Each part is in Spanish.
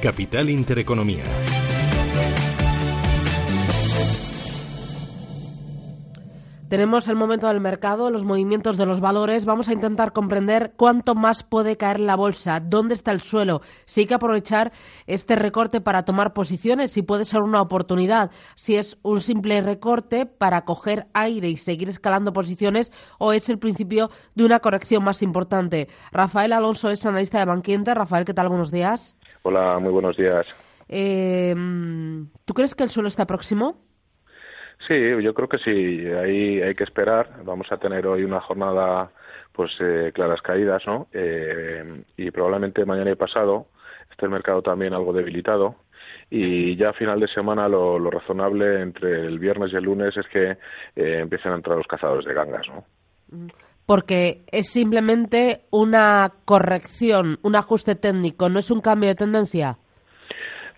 Capital Intereconomía. Tenemos el momento del mercado, los movimientos de los valores. Vamos a intentar comprender cuánto más puede caer la bolsa, dónde está el suelo, si hay que aprovechar este recorte para tomar posiciones, si puede ser una oportunidad, si es un simple recorte para coger aire y seguir escalando posiciones o es el principio de una corrección más importante. Rafael Alonso es analista de Banquiente. Rafael, ¿qué tal? Buenos días. Hola, muy buenos días. Eh, ¿Tú crees que el suelo está próximo? Sí, yo creo que sí. Ahí hay que esperar. Vamos a tener hoy una jornada, pues, eh, claras caídas, ¿no? Eh, y probablemente mañana y pasado esté el mercado también algo debilitado. Y ya a final de semana lo, razonable entre el viernes y el lunes es que eh, empiecen a entrar los cazadores de gangas, ¿no? Porque es simplemente una corrección, un ajuste técnico, no es un cambio de tendencia.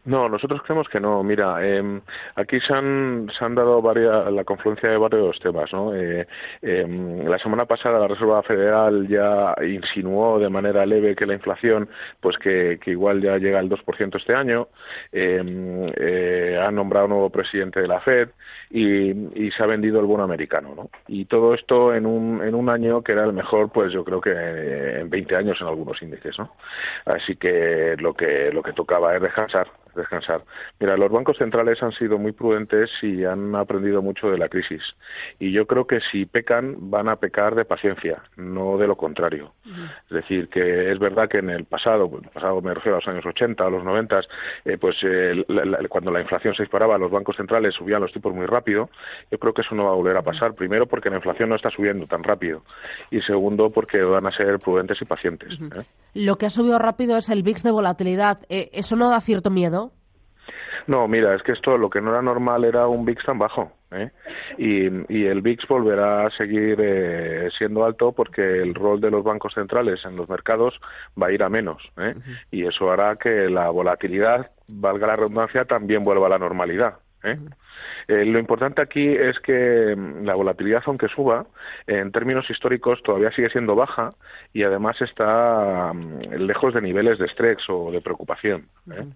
No, nosotros creemos que no. Mira, eh, aquí se han, dado varias, la confluencia de varios temas. ¿no? Eh, em, la semana pasada la Reserva Federal ya insinuó de manera leve que la inflación, pues que, igual ya llega al 2% este año. Em, eh, ha nombrado nuevo presidente de la Fed y, y, se ha vendido el bono americano. ¿no? Y todo esto en un, en un año que era el mejor, pues yo creo que en 20 años en algunos índices. ¿no? Así que lo que, lo que tocaba es descansar descansar. Mira, los bancos centrales han sido muy prudentes y han aprendido mucho de la crisis. Y yo creo que si pecan, van a pecar de paciencia, no de lo contrario. Es decir, que es verdad que en el pasado, el pasado me refiero a los años 80, a los 90, eh, pues eh, cuando la inflación se disparaba, los bancos centrales subían los tipos muy rápido. Yo creo que eso no va a volver a pasar. Primero, porque la inflación no está subiendo tan rápido. Y segundo, porque van a ser prudentes y pacientes. ¿eh? Lo que ha subido rápido es el VIX de volatilidad. ¿Eso no da cierto miedo? No, mira, es que esto lo que no era normal era un VIX tan bajo. ¿eh? Y, y, el VIX volverá a seguir eh, siendo alto porque el rol de los bancos centrales en los mercados va a ir a menos. ¿eh? Y eso hará que la volatilidad, valga la redundancia, también vuelva a la normalidad. ¿eh? Eh, lo importante aquí es que mm, la volatilidad, aunque suba, en términos históricos todavía sigue siendo baja y además está mm, lejos de niveles de estrés o de preocupación. ¿eh?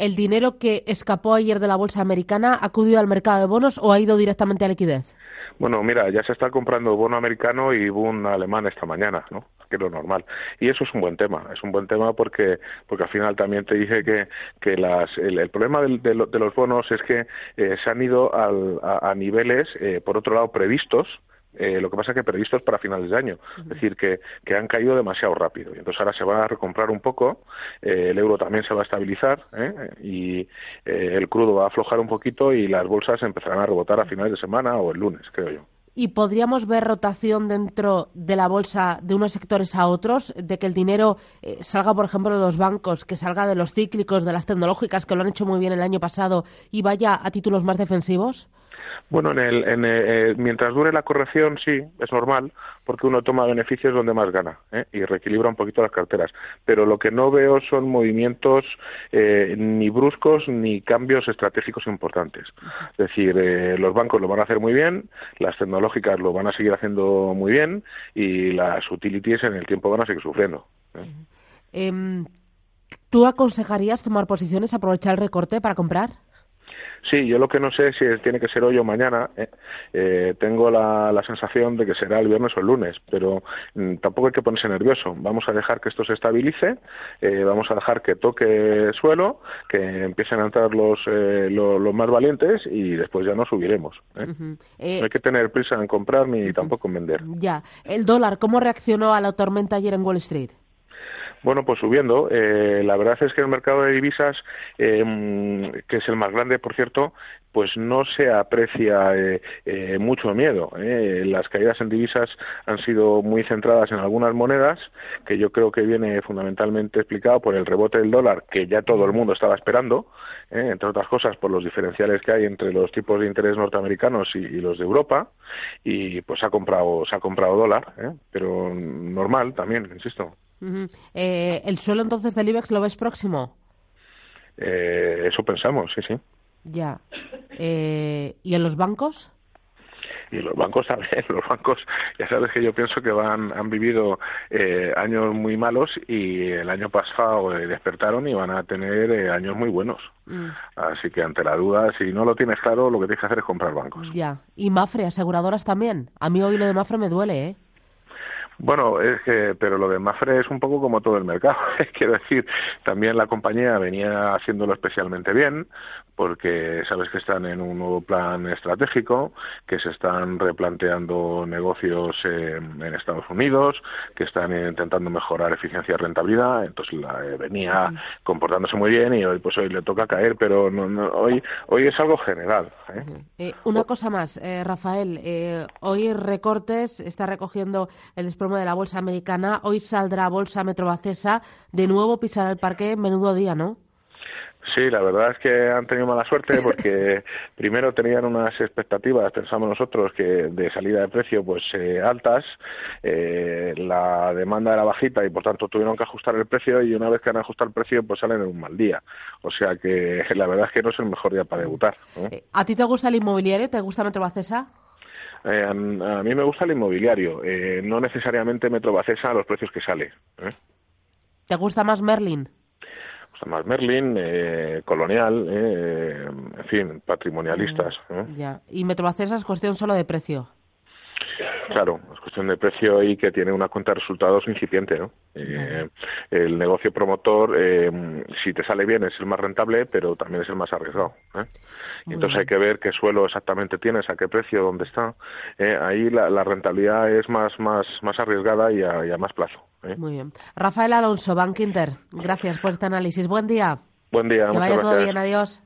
¿El dinero que escapó ayer de la bolsa americana ha acudido al mercado de bonos o ha ido directamente a liquidez? Bueno, mira, ya se está comprando bono americano y bono alemán esta mañana, ¿no? Que es lo normal. Y eso es un buen tema, es un buen tema porque porque al final también te dije que, que las, el, problema de, de, los bonos es que eh, se han ido al, a, a, niveles, eh, por otro lado, previstos, eh, lo que pasa es que previstos para finales de año, es decir, que, que, han caído demasiado rápido. Y entonces ahora se van a recomprar un poco, eh, el euro también se va a estabilizar ¿eh? y eh, el crudo va a aflojar un poquito y las bolsas empezarán a rebotar a finales de semana o el lunes, creo yo. ¿Y podríamos ver rotación dentro de la bolsa de unos sectores a otros? De que el dinero eh, salga, por ejemplo, de los bancos, que salga de los cíclicos, de las tecnológicas, que lo han hecho muy bien el año pasado, y vaya a títulos más defensivos? Bueno, en el, en eh, mientras dure la corrección, sí, es normal, porque uno toma beneficios donde más gana ¿eh? y reequilibra un poquito las carteras. Pero lo que no veo son movimientos eh, ni bruscos ni cambios estratégicos importantes. Es decir, eh, los bancos lo van a hacer muy bien, las tecnológicas lo van a seguir haciendo muy bien y las utilities en el tiempo van a seguir sufriendo. ¿eh? ¿Tú aconsejarías tomar posiciones, aprovechar el recorte para comprar? Sí, yo lo que no sé si tiene que ser hoy o mañana. ¿eh? Eh, tengo la, la, sensación de que será el viernes o el lunes, pero mm, tampoco hay que ponerse nervioso. Vamos a dejar que esto se estabilice, eh, vamos a dejar que toque suelo, que empiecen a entrar los, eh, los, más valientes y después ya no subiremos. no hay que tener prisa en comprar ni tampoco en vender. Ya. El dólar, ¿cómo reaccionó a la tormenta ayer en Wall Street? Bueno, pues subiendo. Eh, la verdad es que el mercado de divisas, eh, que es el más grande, por cierto, pues no se aprecia eh, eh, mucho miedo. Eh. Las caídas en divisas han sido muy centradas en algunas monedas, que yo creo que viene fundamentalmente explicado por el rebote del dólar, que ya todo el mundo estaba esperando, entre otras cosas por los diferenciales que hay entre los tipos de interés norteamericanos y, los de Europa, y pues ha comprado, se ha comprado dólar, pero normal también, insisto. ¿El suelo entonces del IBEX lo ves próximo? eso pensamos, sí, sí. Ya. Eh, ¿Y en los bancos? y los bancos también, los bancos, ya sabes que yo pienso que van, han vivido eh, años muy malos y el año pasado eh, despertaron y van a tener años muy buenos. Mm. Así que ante la duda, si no lo tienes claro, lo que tienes que hacer es comprar bancos. Ya. ¿Y Mafre, aseguradoras también? A mí hoy lo de Mafre me duele, ¿eh? Bueno, es que, pero lo de Mafre es un poco como todo el mercado. Quiero decir, también la compañía venía haciéndolo especialmente bien, porque sabes que están en un nuevo plan estratégico, que se están replanteando negocios en, Estados Unidos, que están intentando mejorar eficiencia y rentabilidad. Entonces la, eh, venía comportándose muy bien y hoy, pues hoy le toca caer, pero no, hoy, hoy es algo general. ¿eh? Eh, una cosa más, Rafael. hoy recortes está recogiendo el de la bolsa americana. Hoy saldrá bolsa Metrobacesa. De nuevo pisará el parque. Menudo día, ¿no? Sí, la verdad es que han tenido mala suerte porque primero tenían unas expectativas, pensamos nosotros, que de salida de precio pues eh, altas, eh, la demanda era bajita y por tanto tuvieron que ajustar el precio y una vez que han ajustado el precio pues salen en un mal día. O sea que la verdad es que no es el mejor día para debutar. Eh, ¿A ti te gusta el inmobiliario? ¿Te gusta Metrobacesa? Eh, a, mí me gusta el inmobiliario, eh, no necesariamente Metrobacesa a los precios que sale. ¿eh? ¿Te gusta más Merlin? Me gusta más Merlin, Colonial, en fin, patrimonialistas. Mm, ya. ¿Y Metrobacesa es cuestión solo de precio? Claro, es cuestión de precio y que tiene una cuenta de resultados incipiente, ¿no? Eh, el negocio promotor, eh, si te sale bien, es el más rentable, pero también es el más arriesgado. ¿eh? entonces hay que ver qué suelo exactamente tienes, a qué precio, dónde está. ahí la, rentabilidad es más, más, más arriesgada y a, más plazo. Muy bien. Rafael Alonso, Bank Inter, gracias por este análisis. Buen día. Buen día. Que vaya todo bien. Adiós.